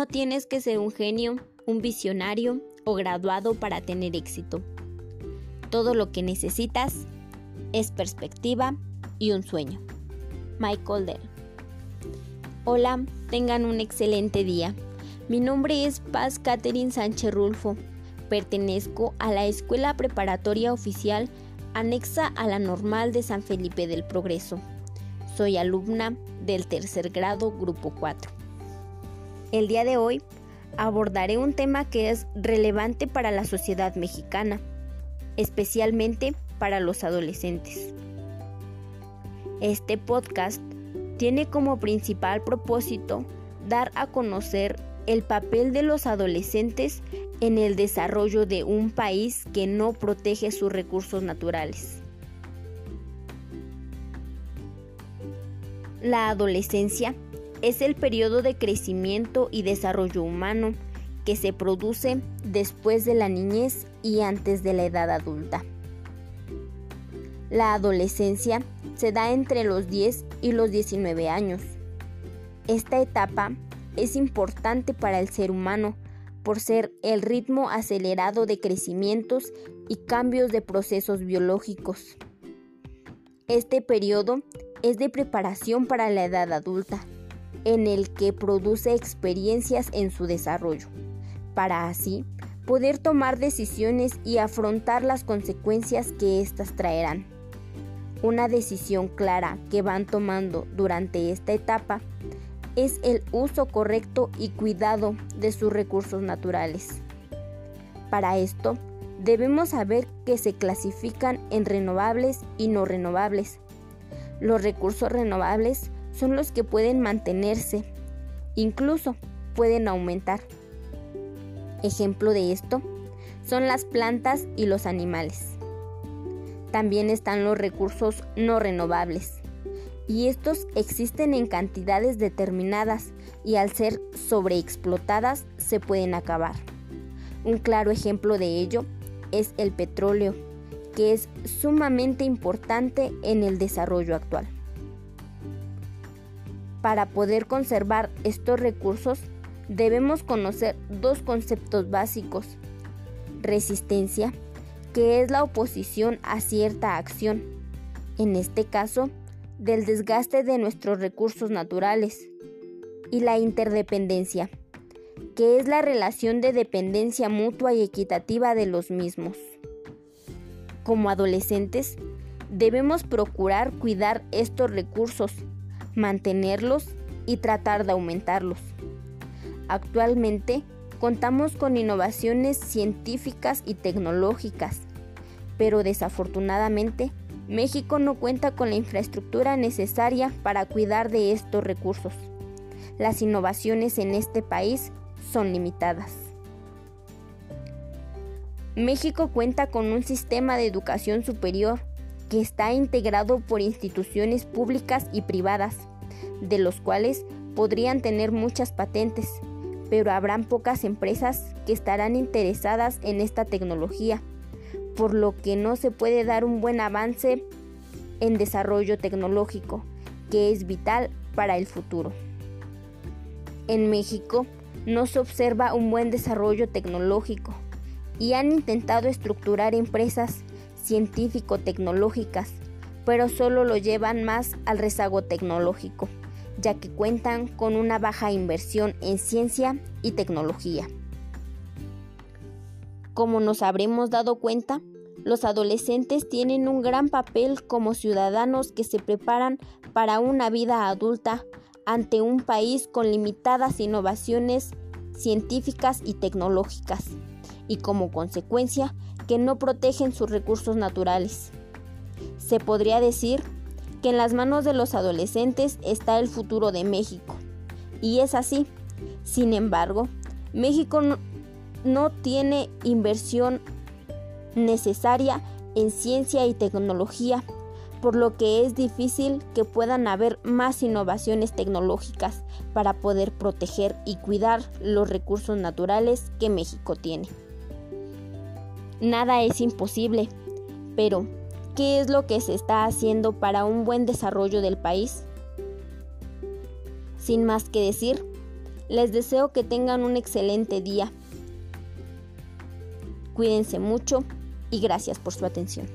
No tienes que ser un genio, un visionario o graduado para tener éxito. Todo lo que necesitas es perspectiva y un sueño. Michael Dell. Hola, tengan un excelente día. Mi nombre es Paz Catherine Sánchez Rulfo. Pertenezco a la Escuela Preparatoria Oficial anexa a la Normal de San Felipe del Progreso. Soy alumna del tercer grado, grupo 4. El día de hoy abordaré un tema que es relevante para la sociedad mexicana, especialmente para los adolescentes. Este podcast tiene como principal propósito dar a conocer el papel de los adolescentes en el desarrollo de un país que no protege sus recursos naturales. La adolescencia es el periodo de crecimiento y desarrollo humano que se produce después de la niñez y antes de la edad adulta. La adolescencia se da entre los 10 y los 19 años. Esta etapa es importante para el ser humano por ser el ritmo acelerado de crecimientos y cambios de procesos biológicos. Este periodo es de preparación para la edad adulta en el que produce experiencias en su desarrollo, para así poder tomar decisiones y afrontar las consecuencias que éstas traerán. Una decisión clara que van tomando durante esta etapa es el uso correcto y cuidado de sus recursos naturales. Para esto, debemos saber que se clasifican en renovables y no renovables. Los recursos renovables son los que pueden mantenerse, incluso pueden aumentar. Ejemplo de esto son las plantas y los animales. También están los recursos no renovables, y estos existen en cantidades determinadas y al ser sobreexplotadas se pueden acabar. Un claro ejemplo de ello es el petróleo, que es sumamente importante en el desarrollo actual. Para poder conservar estos recursos debemos conocer dos conceptos básicos. Resistencia, que es la oposición a cierta acción, en este caso, del desgaste de nuestros recursos naturales. Y la interdependencia, que es la relación de dependencia mutua y equitativa de los mismos. Como adolescentes, debemos procurar cuidar estos recursos mantenerlos y tratar de aumentarlos. Actualmente contamos con innovaciones científicas y tecnológicas, pero desafortunadamente México no cuenta con la infraestructura necesaria para cuidar de estos recursos. Las innovaciones en este país son limitadas. México cuenta con un sistema de educación superior que está integrado por instituciones públicas y privadas, de los cuales podrían tener muchas patentes, pero habrán pocas empresas que estarán interesadas en esta tecnología, por lo que no se puede dar un buen avance en desarrollo tecnológico, que es vital para el futuro. En México no se observa un buen desarrollo tecnológico y han intentado estructurar empresas científico-tecnológicas, pero solo lo llevan más al rezago tecnológico, ya que cuentan con una baja inversión en ciencia y tecnología. Como nos habremos dado cuenta, los adolescentes tienen un gran papel como ciudadanos que se preparan para una vida adulta ante un país con limitadas innovaciones científicas y tecnológicas, y como consecuencia que no protegen sus recursos naturales. Se podría decir que en las manos de los adolescentes está el futuro de México. Y es así. Sin embargo, México no, tiene inversión necesaria en ciencia y tecnología, por lo que es difícil que puedan haber más innovaciones tecnológicas para poder proteger y cuidar los recursos naturales que México tiene. Nada es imposible, pero qué es lo que se está haciendo para un buen desarrollo del país. Sin más que decir, les deseo que tengan un excelente día. Cuídense mucho y gracias por su atención.